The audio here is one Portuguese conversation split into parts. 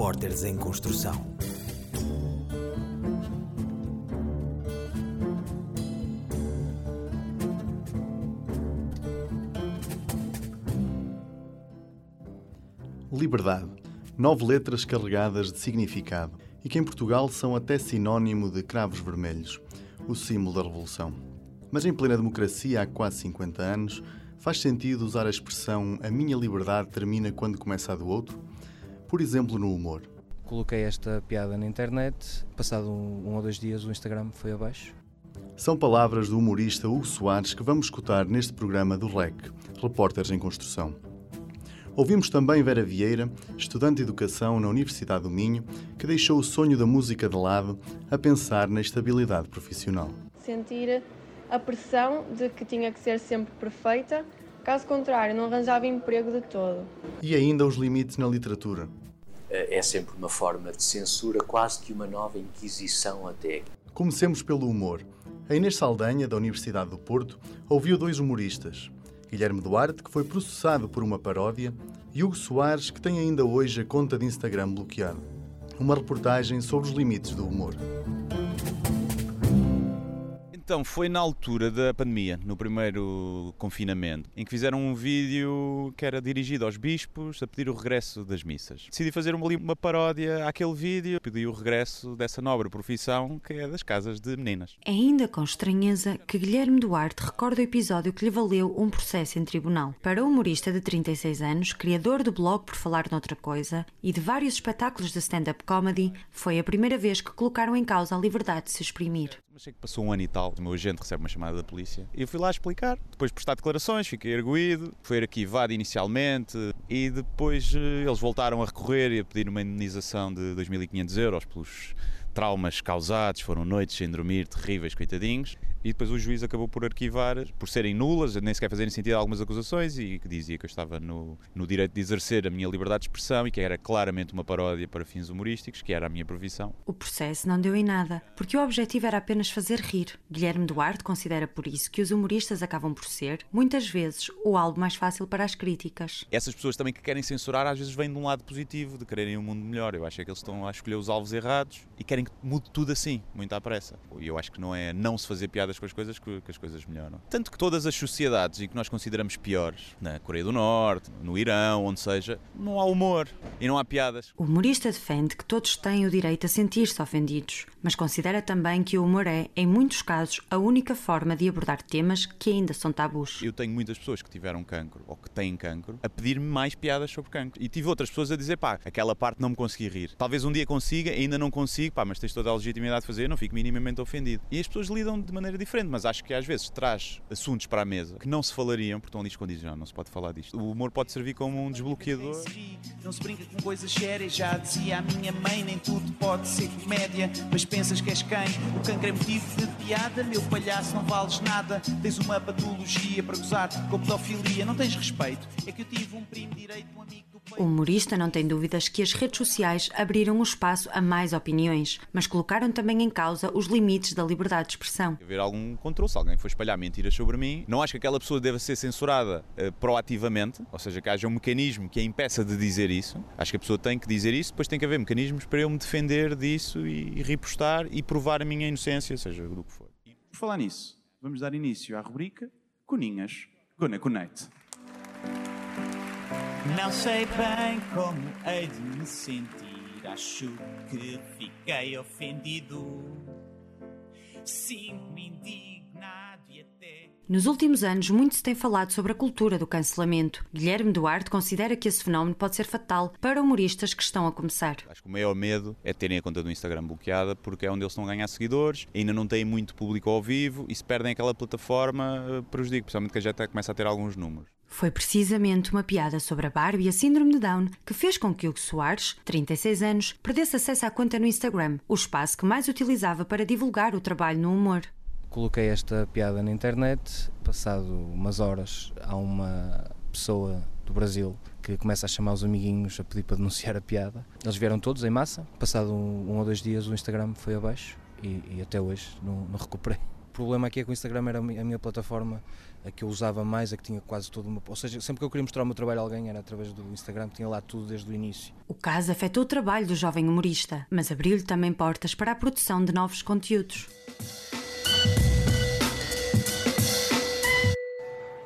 Repórteres em Construção. Liberdade. Nove letras carregadas de significado e que em Portugal são até sinónimo de cravos vermelhos, o símbolo da Revolução. Mas em plena democracia há quase 50 anos, faz sentido usar a expressão a minha liberdade termina quando começa a do outro? Por exemplo, no humor. Coloquei esta piada na internet, passado um, um ou dois dias o Instagram foi abaixo. São palavras do humorista Hugo Soares que vamos escutar neste programa do REC, Repórteres em Construção. Ouvimos também Vera Vieira, estudante de Educação na Universidade do Minho, que deixou o sonho da música de lado a pensar na estabilidade profissional. Sentir a pressão de que tinha que ser sempre perfeita, caso contrário, não arranjava emprego de todo. E ainda os limites na literatura. É sempre uma forma de censura, quase que uma nova inquisição até. Comecemos pelo humor. A Inês Saldanha, da Universidade do Porto, ouviu dois humoristas. Guilherme Duarte, que foi processado por uma paródia, e Hugo Soares, que tem ainda hoje a conta de Instagram bloqueada. Uma reportagem sobre os limites do humor. Então, foi na altura da pandemia, no primeiro confinamento, em que fizeram um vídeo que era dirigido aos bispos a pedir o regresso das missas. Decidi fazer uma, uma paródia àquele vídeo, pedi o regresso dessa nobre profissão que é das casas de meninas. É ainda com estranheza que Guilherme Duarte recorda o episódio que lhe valeu um processo em tribunal. Para o humorista de 36 anos, criador do blog Por Falar Noutra Coisa e de vários espetáculos de stand-up comedy, foi a primeira vez que colocaram em causa a liberdade de se exprimir. Mas sei que passou um ano e tal, o meu agente recebe uma chamada da polícia e eu fui lá explicar. Depois de prestar declarações, fiquei erguido, foi arquivado inicialmente e depois eh, eles voltaram a recorrer e a pedir uma indenização de 2.500 euros pelos traumas causados, foram noites sem dormir terríveis, coitadinhos. E depois o juiz acabou por arquivar, por serem nulas, nem sequer fazerem sentido algumas acusações, e que dizia que eu estava no, no direito de exercer a minha liberdade de expressão e que era claramente uma paródia para fins humorísticos, que era a minha profissão. O processo não deu em nada, porque o objetivo era apenas fazer rir. Guilherme Duarte considera por isso que os humoristas acabam por ser, muitas vezes, o alvo mais fácil para as críticas. Essas pessoas também que querem censurar, às vezes vêm de um lado positivo, de quererem um mundo melhor. Eu acho é que eles estão a escolher os alvos errados e querem que mude tudo assim, muito à pressa. E eu acho que não é não se fazer com as coisas que, que as coisas melhoram. Tanto que todas as sociedades em que nós consideramos piores, na Coreia do Norte, no Irão, onde seja, não há humor e não há piadas. O humorista defende que todos têm o direito a sentir-se ofendidos, mas considera também que o humor é, em muitos casos, a única forma de abordar temas que ainda são tabus. Eu tenho muitas pessoas que tiveram cancro ou que têm cancro a pedir-me mais piadas sobre cancro. E tive outras pessoas a dizer, pá, aquela parte não me consegui rir. Talvez um dia consiga, ainda não consigo, pá, mas tens toda a legitimidade de fazer, eu não fico minimamente ofendido. E as pessoas lidam de maneira diferente, mas acho que às vezes traz assuntos para a mesa que não se falariam, porque estão ali escondidos, não, não se pode falar disto. O humor pode servir como um desbloqueador. Não se brinca com coisas sérias, já dizia a minha mãe, nem tudo pode ser comédia, mas pensas que és quem? O cancro é motivo de piada, meu palhaço, não vales nada, tens uma patologia para gozar com pedofilia, não tens respeito. É que eu tive um primo direito, um amigo o humorista não tem dúvidas que as redes sociais abriram o espaço a mais opiniões, mas colocaram também em causa os limites da liberdade de expressão. Haver algum controle, se alguém for espalhar mentiras sobre mim, não acho que aquela pessoa deva ser censurada uh, proativamente, ou seja, que haja um mecanismo que a impeça de dizer isso. Acho que a pessoa tem que dizer isso, depois tem que haver mecanismos para eu me defender disso e, repostar e provar a minha inocência, seja do que for. E por falar nisso, vamos dar início à rubrica Coninhas Gonna Connect. Não sei bem como hei de me sentir. Acho que fiquei ofendido. Sinto-me indignado e até. Nos últimos anos, muito se tem falado sobre a cultura do cancelamento. Guilherme Duarte considera que esse fenómeno pode ser fatal para humoristas que estão a começar. Acho que o maior medo é terem a conta do Instagram bloqueada porque é onde eles estão a ganhar seguidores, ainda não têm muito público ao vivo e se perdem aquela plataforma, prejudica, principalmente que já até começa a ter alguns números. Foi precisamente uma piada sobre a Barbie e a síndrome de Down que fez com que Hugo Soares, 36 anos, perdesse acesso à conta no Instagram, o espaço que mais utilizava para divulgar o trabalho no humor. Coloquei esta piada na internet, passado umas horas há uma pessoa do Brasil que começa a chamar os amiguinhos a pedir para denunciar a piada. Eles vieram todos em massa, passado um, um ou dois dias o Instagram foi abaixo e, e até hoje não, não recuperei. O problema aqui é que o Instagram era a minha plataforma a que eu usava mais, a que tinha quase todo o meu. Ou seja, sempre que eu queria mostrar o meu trabalho a alguém era através do Instagram, tinha lá tudo desde o início. O caso afetou o trabalho do jovem humorista, mas abriu-lhe também portas para a produção de novos conteúdos.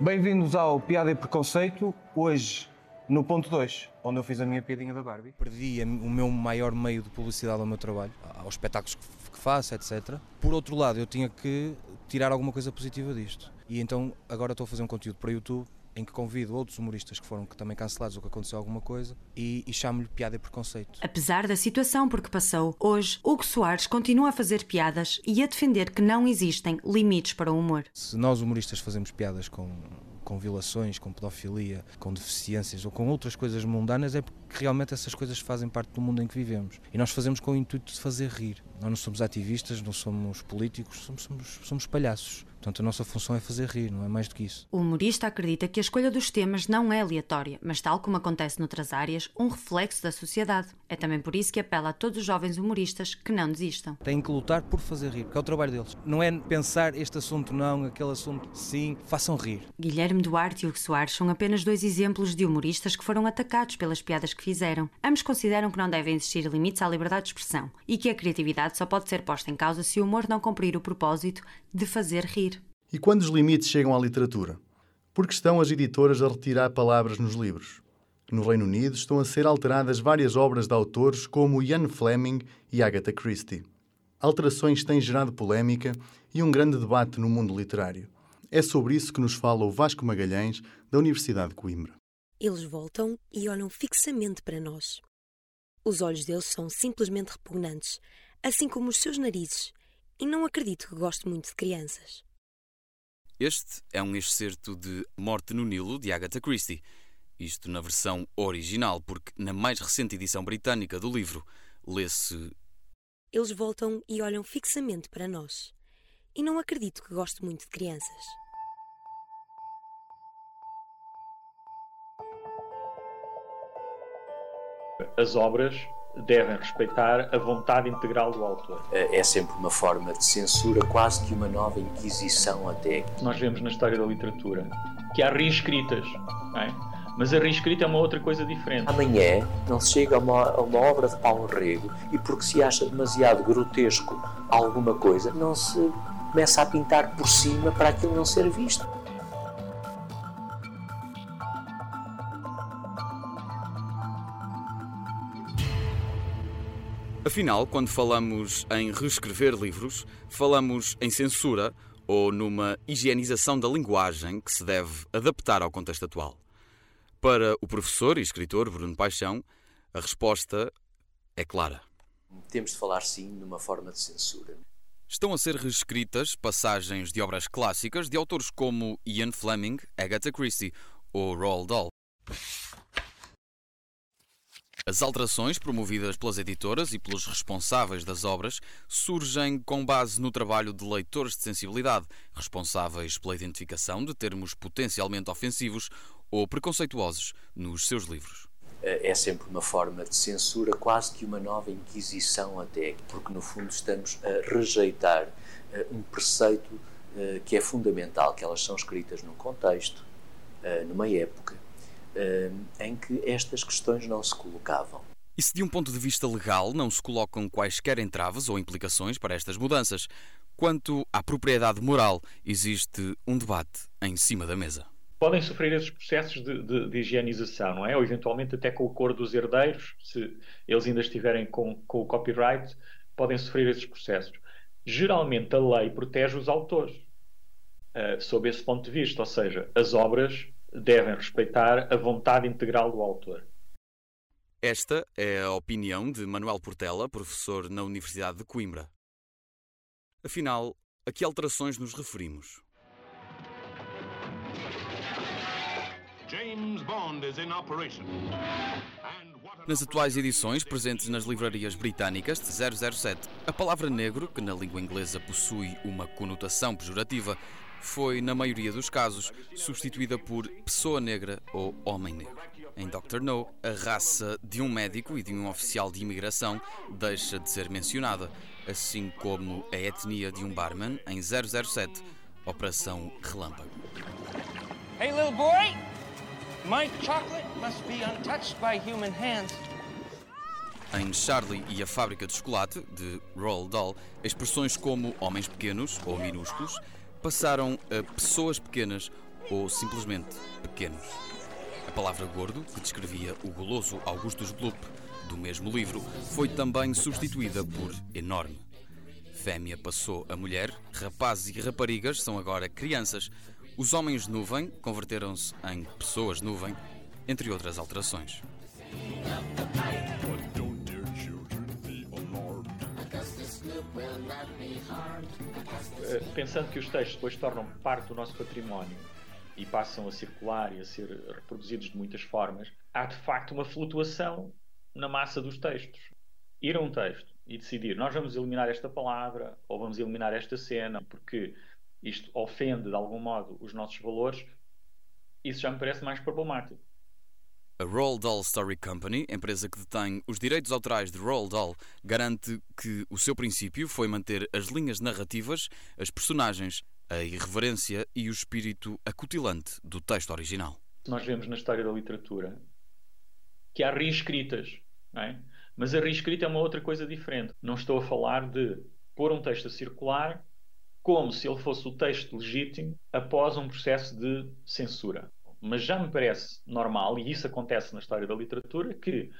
Bem-vindos ao Piada e Preconceito, hoje no ponto 2, onde eu fiz a minha piadinha da Barbie. Perdi o meu maior meio de publicidade ao meu trabalho, aos espetáculos que faço, etc. Por outro lado, eu tinha que tirar alguma coisa positiva disto. E então agora estou a fazer um conteúdo para o YouTube em que convido outros humoristas que foram também cancelados ou que aconteceu alguma coisa e, e chamo-lhe piada e preconceito. Apesar da situação por que passou, hoje Hugo Soares continua a fazer piadas e a defender que não existem limites para o humor. Se nós humoristas fazemos piadas com com violações, com pedofilia, com deficiências ou com outras coisas mundanas, é porque realmente essas coisas fazem parte do mundo em que vivemos. E nós fazemos com o intuito de fazer rir. Nós não somos ativistas, não somos políticos, somos, somos, somos palhaços. Portanto, a nossa função é fazer rir, não é mais do que isso. O humorista acredita que a escolha dos temas não é aleatória, mas, tal como acontece noutras áreas, um reflexo da sociedade. É também por isso que apela a todos os jovens humoristas que não desistam. Têm que lutar por fazer rir, porque é o trabalho deles. Não é pensar este assunto não, aquele assunto sim, façam rir. Guilherme Duarte e Hugo Soares são apenas dois exemplos de humoristas que foram atacados pelas piadas que fizeram. Ambos consideram que não devem existir limites à liberdade de expressão e que a criatividade só pode ser posta em causa se o humor não cumprir o propósito de fazer rir. E quando os limites chegam à literatura? Porque estão as editoras a retirar palavras nos livros. No Reino Unido estão a ser alteradas várias obras de autores como Ian Fleming e Agatha Christie. Alterações têm gerado polémica e um grande debate no mundo literário. É sobre isso que nos fala o Vasco Magalhães, da Universidade de Coimbra. Eles voltam e olham fixamente para nós. Os olhos deles são simplesmente repugnantes, assim como os seus narizes, e não acredito que goste muito de crianças. Este é um excerto de Morte no Nilo, de Agatha Christie. Isto na versão original, porque na mais recente edição britânica do livro lê-se. Eles voltam e olham fixamente para nós. E não acredito que goste muito de crianças. As obras devem respeitar a vontade integral do autor. É sempre uma forma de censura, quase que uma nova inquisição até. Nós vemos na história da literatura que há reescritas, é? mas a reescrita é uma outra coisa diferente. Amanhã não se chega a uma, a uma obra de Paulo Rego e porque se acha demasiado grotesco alguma coisa, não se começa a pintar por cima para aquilo não ser visto. Afinal, quando falamos em reescrever livros, falamos em censura ou numa higienização da linguagem que se deve adaptar ao contexto atual. Para o professor e escritor Bruno Paixão, a resposta é clara. Temos de falar, sim, numa forma de censura. Estão a ser reescritas passagens de obras clássicas de autores como Ian Fleming, Agatha Christie ou Roald Dahl. As alterações promovidas pelas editoras e pelos responsáveis das obras surgem com base no trabalho de leitores de sensibilidade, responsáveis pela identificação de termos potencialmente ofensivos ou preconceituosos nos seus livros. É sempre uma forma de censura, quase que uma nova inquisição até, porque no fundo estamos a rejeitar eh, um preceito eh, que é fundamental, que elas são escritas num contexto, eh, numa época, em que estas questões não se colocavam. E se de um ponto de vista legal não se colocam quaisquer entraves ou implicações para estas mudanças, quanto à propriedade moral, existe um debate em cima da mesa. Podem sofrer esses processos de, de, de higienização, não é? Ou eventualmente até com o acordo dos herdeiros, se eles ainda estiverem com, com o copyright, podem sofrer esses processos. Geralmente a lei protege os autores, uh, sob esse ponto de vista, ou seja, as obras devem respeitar a vontade integral do autor. Esta é a opinião de Manuel Portela, professor na Universidade de Coimbra. Afinal, a que alterações nos referimos? Nas atuais edições presentes nas livrarias britânicas de 007, a palavra negro, que na língua inglesa possui uma conotação pejorativa, foi, na maioria dos casos, substituída por pessoa negra ou homem negro. Em Dr. No, a raça de um médico e de um oficial de imigração deixa de ser mencionada, assim como a etnia de um barman em 007, Operação Relâmpago. Hey, little boy! My chocolate must be untouched by human hands. Em Charlie e a Fábrica de Chocolate, de Roald Dahl, expressões como homens pequenos ou minúsculos passaram a pessoas pequenas ou simplesmente pequenos. A palavra gordo, que descrevia o goloso Augustus Bloop do mesmo livro, foi também substituída por enorme. Fêmea passou a mulher, rapazes e raparigas são agora crianças, os homens nuvem converteram-se em pessoas nuvem, entre outras alterações. Eh, pensando que os textos depois tornam parte do nosso património e passam a circular e a ser reproduzidos de muitas formas, há de facto uma flutuação na massa dos textos. Ir a um texto e decidir, nós vamos eliminar esta palavra ou vamos eliminar esta cena porque isto ofende de algum modo os nossos valores, isso já me parece mais problemático. A Roald Dahl Story Company, empresa que detém os direitos autorais de Roald Dahl, garante que o seu princípio foi manter as linhas narrativas, as personagens, a irreverência e o espírito acutilante do texto original. Nós vemos na história da literatura que há reescritas, é? mas a reescrita é uma outra coisa diferente. Não estou a falar de pôr um texto a circular como se ele fosse o texto legítimo após um processo de censura. Mas já me parece normal, e isso acontece na história da literatura, que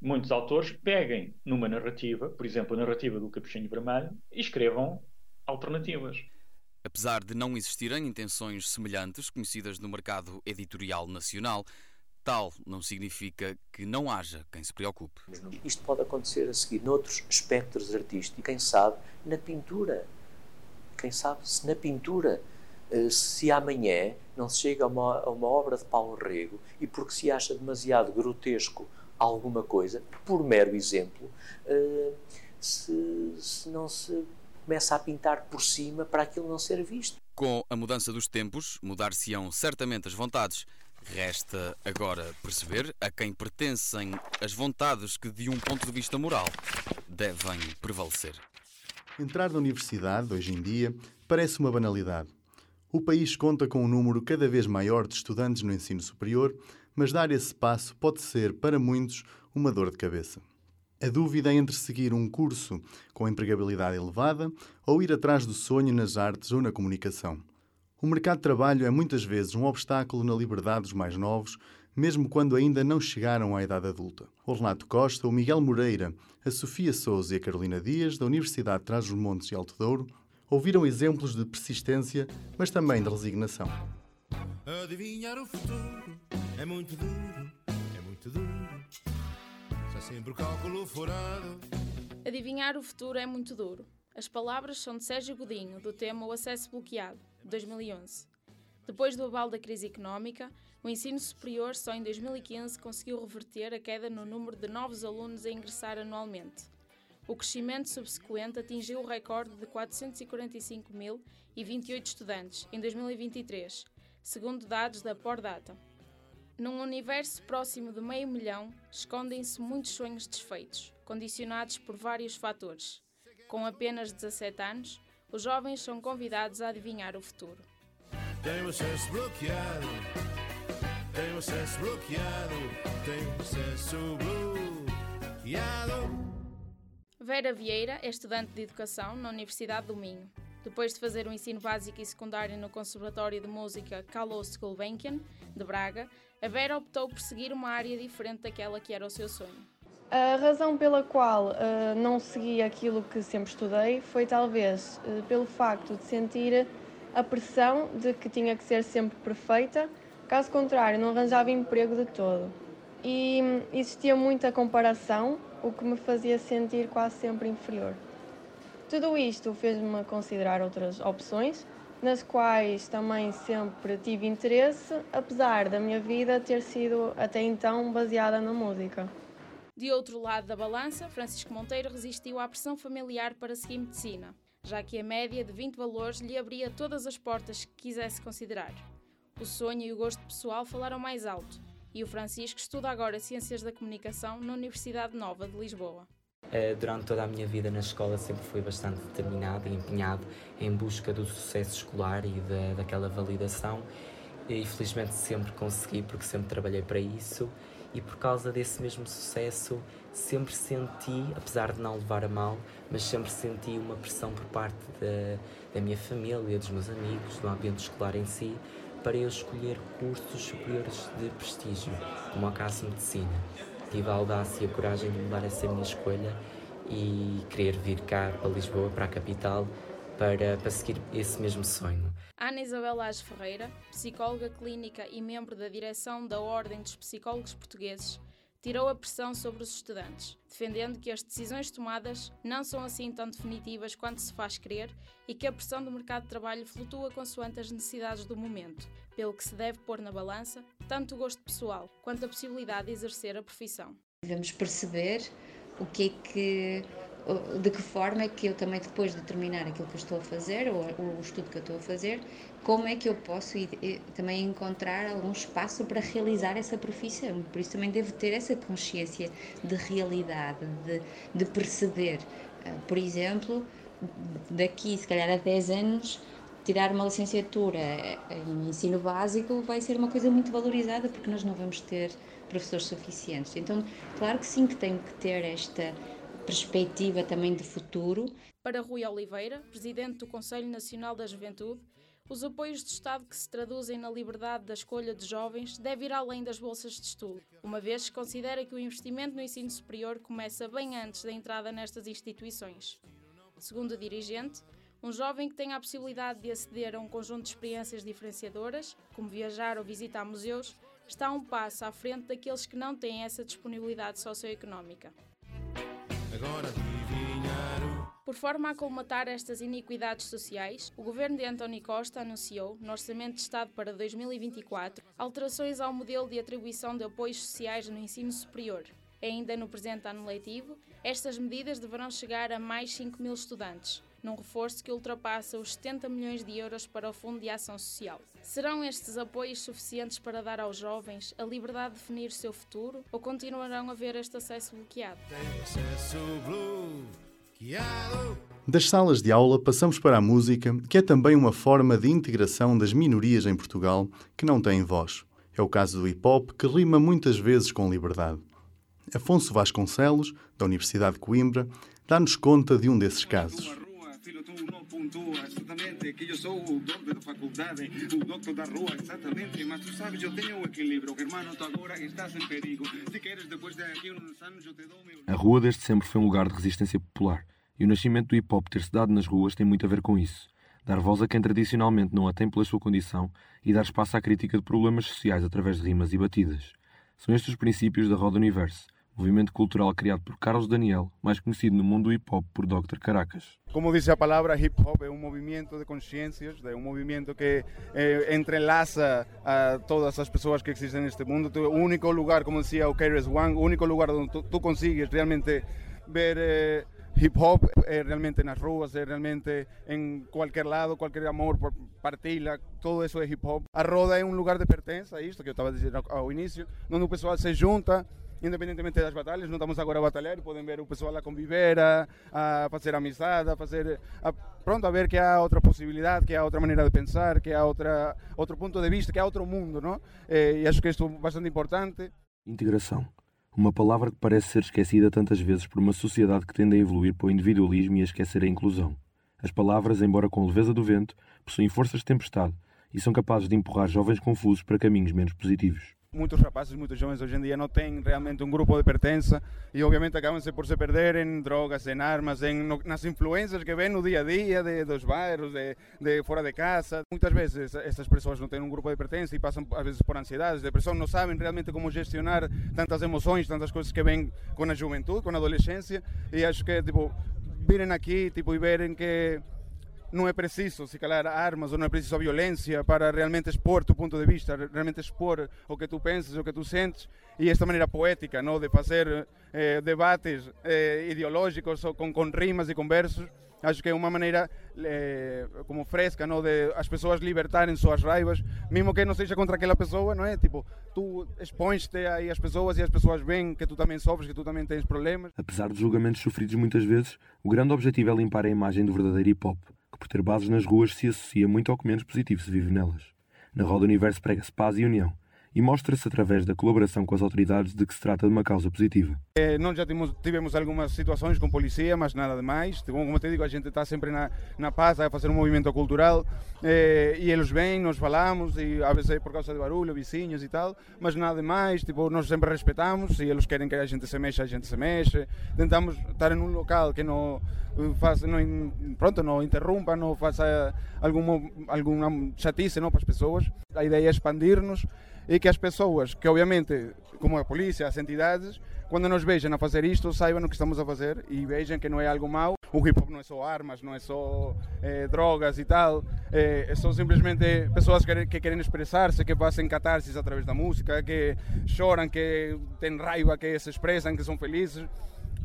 muitos autores peguem numa narrativa, por exemplo, a narrativa do Capuchinho Vermelho, e escrevam alternativas. Apesar de não existirem intenções semelhantes conhecidas no mercado editorial nacional, tal não significa que não haja quem se preocupe. Isto pode acontecer a seguir noutros espectros artísticos, quem sabe na pintura quem sabe se na pintura, se amanhã não se chega a uma, a uma obra de Paulo Rego e porque se acha demasiado grotesco alguma coisa, por mero exemplo, eh, se, se não se começa a pintar por cima para aquilo não ser visto. Com a mudança dos tempos, mudar-se-ão certamente as vontades. Resta agora perceber a quem pertencem as vontades que, de um ponto de vista moral, devem prevalecer. Entrar na universidade, hoje em dia, parece uma banalidade. O país conta com um número cada vez maior de estudantes no ensino superior, mas dar esse passo pode ser, para muitos, uma dor de cabeça. A dúvida é entre seguir um curso com empregabilidade elevada ou ir atrás do sonho nas artes ou na comunicação. O mercado de trabalho é muitas vezes um obstáculo na liberdade dos mais novos, mesmo quando ainda não chegaram à idade adulta. O Renato Costa, o Miguel Moreira, a Sofia Souza e a Carolina Dias, da Universidade de Trás-os-Montes e Alto Douro, ouviram exemplos de persistência, mas também de resignação. Adivinhar o futuro é muito duro, é muito duro. Está sempre o cálculo furado. Adivinhar o futuro é muito duro. As palavras são de Sérgio Godinho, do tema O Acesso Bloqueado, 2011. Depois do abalo da crise económica, o ensino superior só em 2015 conseguiu reverter a queda no número de novos alunos a ingressar anualmente. O crescimento subsequente atingiu o recorde de 445.028 estudantes em 2023, segundo dados da Pordata. Num universo próximo de meio milhão, escondem-se muitos sonhos desfeitos, condicionados por vários fatores. Com apenas 17 anos, os jovens são convidados a adivinhar o futuro. Tem o acesso bloqueado. Tem o acesso bloqueado. Tem o acesso bloqueado. Vera Vieira é estudante de Educação na Universidade do Minho. Depois de fazer o ensino básico e secundário no Conservatório de Música Carlos Gulbenkian, de Braga, a Vera optou por seguir uma área diferente daquela que era o seu sonho. A razão pela qual uh, não segui aquilo que sempre estudei foi talvez uh, pelo facto de sentir a pressão de que tinha que ser sempre perfeita, caso contrário, não arranjava emprego de todo. E hum, existia muita comparação, o que me fazia sentir quase sempre inferior. Tudo isto fez-me considerar outras opções, nas quais também sempre tive interesse, apesar da minha vida ter sido até então baseada na música. De outro lado da balança, Francisco Monteiro resistiu à pressão familiar para seguir medicina já que a média de 20 valores lhe abria todas as portas que quisesse considerar. O sonho e o gosto pessoal falaram mais alto, e o Francisco estuda agora Ciências da Comunicação na Universidade Nova de Lisboa. Eh, durante toda a minha vida na escola sempre fui bastante determinado e empenhado em busca do sucesso escolar e da, daquela validação e felizmente sempre consegui porque sempre trabalhei para isso e por causa desse mesmo sucesso sempre senti, apesar de não levar a mal, mas sempre senti uma pressão por parte da, da minha família, dos meus amigos, do ambiente escolar em si, para eu escolher cursos superiores de prestígio, como o caso medicina. Tive a audácia e a coragem de mudar essa minha escolha e querer vir cá para Lisboa, para a capital, para, para seguir esse mesmo sonho. Ana Isabel Lage Ferreira, psicóloga clínica e membro da direção da Ordem dos Psicólogos Portugueses, tirou a pressão sobre os estudantes, defendendo que as decisões tomadas não são assim tão definitivas quanto se faz crer e que a pressão do mercado de trabalho flutua consoante as necessidades do momento, pelo que se deve pôr na balança tanto o gosto pessoal quanto a possibilidade de exercer a profissão. Devemos perceber o que é que de que forma é que eu também depois de terminar aquilo que eu estou a fazer ou, o estudo que eu estou a fazer, como é que eu posso ir, também encontrar algum espaço para realizar essa profissão. Por isso também devo ter essa consciência de realidade, de, de perceber. Ah, por exemplo, daqui se calhar a 10 anos tirar uma licenciatura em ensino básico vai ser uma coisa muito valorizada porque nós não vamos ter professores suficientes. Então, claro que sim que tenho que ter esta perspectiva também de futuro. Para Rui Oliveira, presidente do Conselho Nacional da Juventude, os apoios de Estado que se traduzem na liberdade da escolha de jovens devem ir além das bolsas de estudo, uma vez que considera que o investimento no ensino superior começa bem antes da entrada nestas instituições. Segundo o dirigente, um jovem que tenha a possibilidade de aceder a um conjunto de experiências diferenciadoras, como viajar ou visitar museus, está um passo à frente daqueles que não têm essa disponibilidade socioeconómica. Por forma a colmatar estas iniquidades sociais, o governo de António Costa anunciou, no Orçamento de Estado para 2024, alterações ao modelo de atribuição de apoios sociais no ensino superior. Ainda no presente ano letivo, estas medidas deverão chegar a mais 5 mil estudantes, num reforço que ultrapassa os 70 milhões de euros para o Fundo de Ação Social. Serão estes apoios suficientes para dar aos jovens a liberdade de definir o seu futuro ou continuarão a ver este acesso bloqueado? Das salas de aula passamos para a música, que é também uma forma de integração das minorias em Portugal que não têm voz. É o caso do hip hop, que rima muitas vezes com liberdade. Afonso Vasconcelos, da Universidade de Coimbra, dá-nos conta de um desses casos que da rua. Mas sabes, equilíbrio, agora estás em perigo. Se queres, depois de aqui uns anos, eu te dou meu. A rua desde sempre foi um lugar de resistência popular. E o nascimento do hip hop ter se dado nas ruas tem muito a ver com isso. Dar voz a quem tradicionalmente não a tem pela sua condição e dar espaço à crítica de problemas sociais através de rimas e batidas. São estes os princípios da Roda Universo, movimento cultural criado por Carlos Daniel, mais conhecido no mundo do hip hop por Dr. Caracas. Como diz a palavra, hip hop é um movimento de consciências, é um movimento que eh, entrelaça a todas as pessoas que existem neste mundo. O único lugar, como dizia o KRS One, o único lugar onde tu, tu consigues realmente ver eh, hip hop é realmente nas ruas, é realmente em qualquer lado, qualquer amor, partilha, todo isso é hip hop. A roda é um lugar de pertença, isto que eu estava dizendo ao, ao início, onde o pessoal se junta independentemente das batalhas, não estamos agora a batalhar, podem ver o pessoal a conviver, a, a fazer amizade, a fazer, a, pronto, a ver que há outra possibilidade, que há outra maneira de pensar, que há outra, outro ponto de vista, que há outro mundo, não? Eh, e acho que isto é bastante importante. Integração. Uma palavra que parece ser esquecida tantas vezes por uma sociedade que tende a evoluir para o individualismo e a esquecer a inclusão. As palavras, embora com leveza do vento, possuem forças de tempestade e são capazes de empurrar jovens confusos para caminhos menos positivos muitos rapazes, muitos jovens hoje em dia não têm realmente um grupo de pertença e obviamente acabam-se por se perder em drogas, em armas, em, no, nas influências que vêm no dia a dia de, dos bairros, de, de fora de casa. Muitas vezes essas pessoas não têm um grupo de pertença e passam às vezes por ansiedades, depressão, não sabem realmente como gestionar tantas emoções, tantas coisas que vêm com a juventude, com a adolescência e acho que tipo virem aqui tipo, e verem que não é preciso, se calhar, armas ou não é preciso violência para realmente expor tu ponto de vista, realmente expor o que tu pensas, o que tu sentes e esta maneira poética não de fazer eh, debates eh, ideológicos com, com rimas e com versos Acho que é uma maneira eh, como fresca, não, de as pessoas libertarem suas raivas, mesmo que não seja contra aquela pessoa, não é? Tipo, tu expões-te aí às pessoas e as pessoas veem que tu também sofres, que tu também tens problemas. Apesar dos julgamentos sofridos muitas vezes, o grande objetivo é limpar a imagem do verdadeiro hip-hop, que por ter bases nas ruas se associa muito ao que menos positivo se vive nelas. Na Roda Universo prega-se paz e união, e mostra-se através da colaboração com as autoridades de que se trata de uma causa positiva. Eh, nós já tivemos, tivemos algumas situações com polícia, mas nada demais. Como te digo, a gente está sempre na, na paz a fazer um movimento cultural eh, e eles vêm, nós falamos e às vezes é por causa de barulho, vizinhos e tal, mas nada demais. Tipo, nós sempre respeitamos e eles querem que a gente se mexa, a gente se mexe. Tentamos estar em um local que não faça, não, pronto, não interrompa, não faça alguma, alguma chatice não, para as pessoas. A ideia é expandir-nos e que as pessoas, que obviamente, como a polícia, as entidades, quando nos vejam a fazer isto, saibam o que estamos a fazer e vejam que não é algo mau. O hip hop não é só armas, não é só eh, drogas e tal, eh, são simplesmente pessoas que, que querem expressar-se, que fazem catarsis através da música, que choram, que têm raiva, que se expressam, que são felizes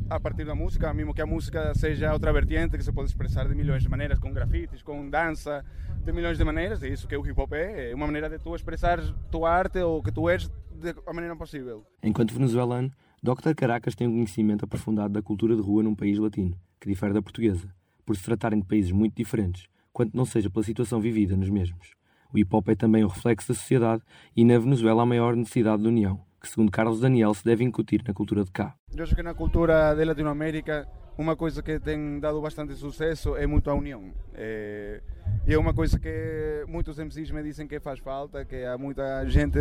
a partir da música, mesmo que a música seja outra vertente que se pode expressar de milhões de maneiras, com grafites, com dança, de milhões de maneiras, e isso que o hip hop é, é uma maneira de tu expressar tua arte ou que tu és da maneira possível. Enquanto venezuelano, Dr. Caracas tem um conhecimento aprofundado da cultura de rua num país latino, que difere da portuguesa, por se tratarem de países muito diferentes, quanto não seja pela situação vivida nos mesmos. O hip hop é também o reflexo da sociedade e na Venezuela a maior necessidade de união, que segundo Carlos Daniel se deve incutir na cultura de cá. Eu acho que na cultura de Latinoamérica uma coisa que tem dado bastante sucesso é muito a união. É, e é uma coisa que muitos MCs me dizem que faz falta, que há muita gente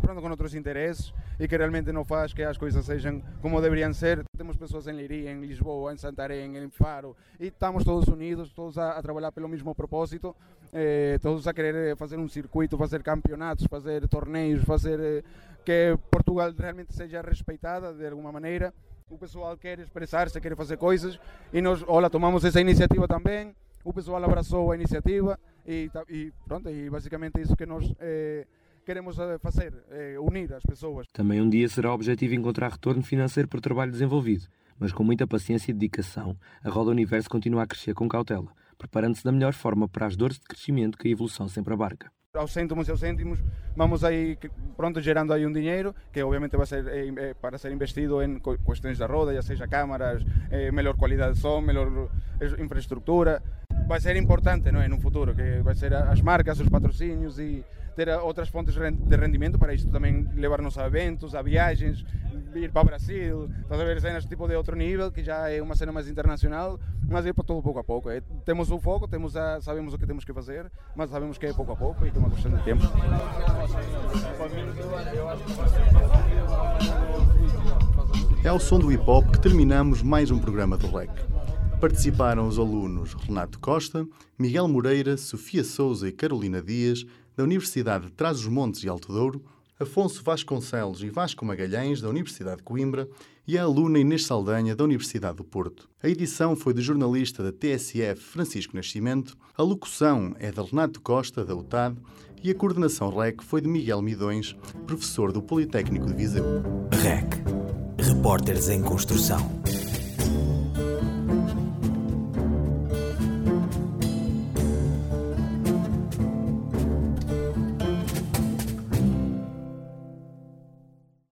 pronto com outros interesses e que realmente não faz que as coisas sejam como deveriam ser. Temos pessoas em Leiria, em Lisboa, em Santarém, em Faro e estamos todos unidos, todos a, a trabalhar pelo mesmo propósito, eh, todos a querer fazer um circuito, fazer campeonatos, fazer torneios, fazer eh, que Portugal realmente seja respeitada de alguma maneira o pessoal quer expressar-se, quer fazer coisas e nós, olha, tomamos essa iniciativa também. O pessoal abraçou a iniciativa e, e pronto, e basicamente é isso que nós eh, queremos fazer, eh, unir as pessoas. Também um dia será objetivo encontrar retorno financeiro por trabalho desenvolvido, mas com muita paciência e dedicação, a Roda Universo continua a crescer com cautela, preparando-se da melhor forma para as dores de crescimento que a evolução sempre abarca aos cêntimos e aos cêntimos, vamos aí, pronto, gerando aí um dinheiro que obviamente vai ser é, para ser investido em questões da roda, já seja câmaras, é, melhor qualidade de som, melhor infraestrutura. Vai ser importante não é, no futuro, que vai ser as marcas, os patrocínios e ter outras fontes de rendimento para isto também levar-nos a eventos, a viagens, ir para o Brasil, ver cenas tipo de outro nível, que já é uma cena mais internacional, mas ir para tudo pouco a pouco. É, temos o foco, temos a, sabemos o que temos que fazer, mas sabemos que é pouco a pouco e é uma questão de tempo. É ao som do hip hop que terminamos mais um programa do REC. Participaram os alunos Renato Costa, Miguel Moreira, Sofia Souza e Carolina Dias, da Universidade de Trás-os-Montes e Alto Douro, Afonso Vasconcelos e Vasco Magalhães, da Universidade de Coimbra, e a aluna Inês Saldanha, da Universidade do Porto. A edição foi do jornalista da TSF Francisco Nascimento, a locução é de Renato Costa, da UTAD, e a coordenação REC foi de Miguel Midões, professor do Politécnico de Viseu. REC Repórteres em Construção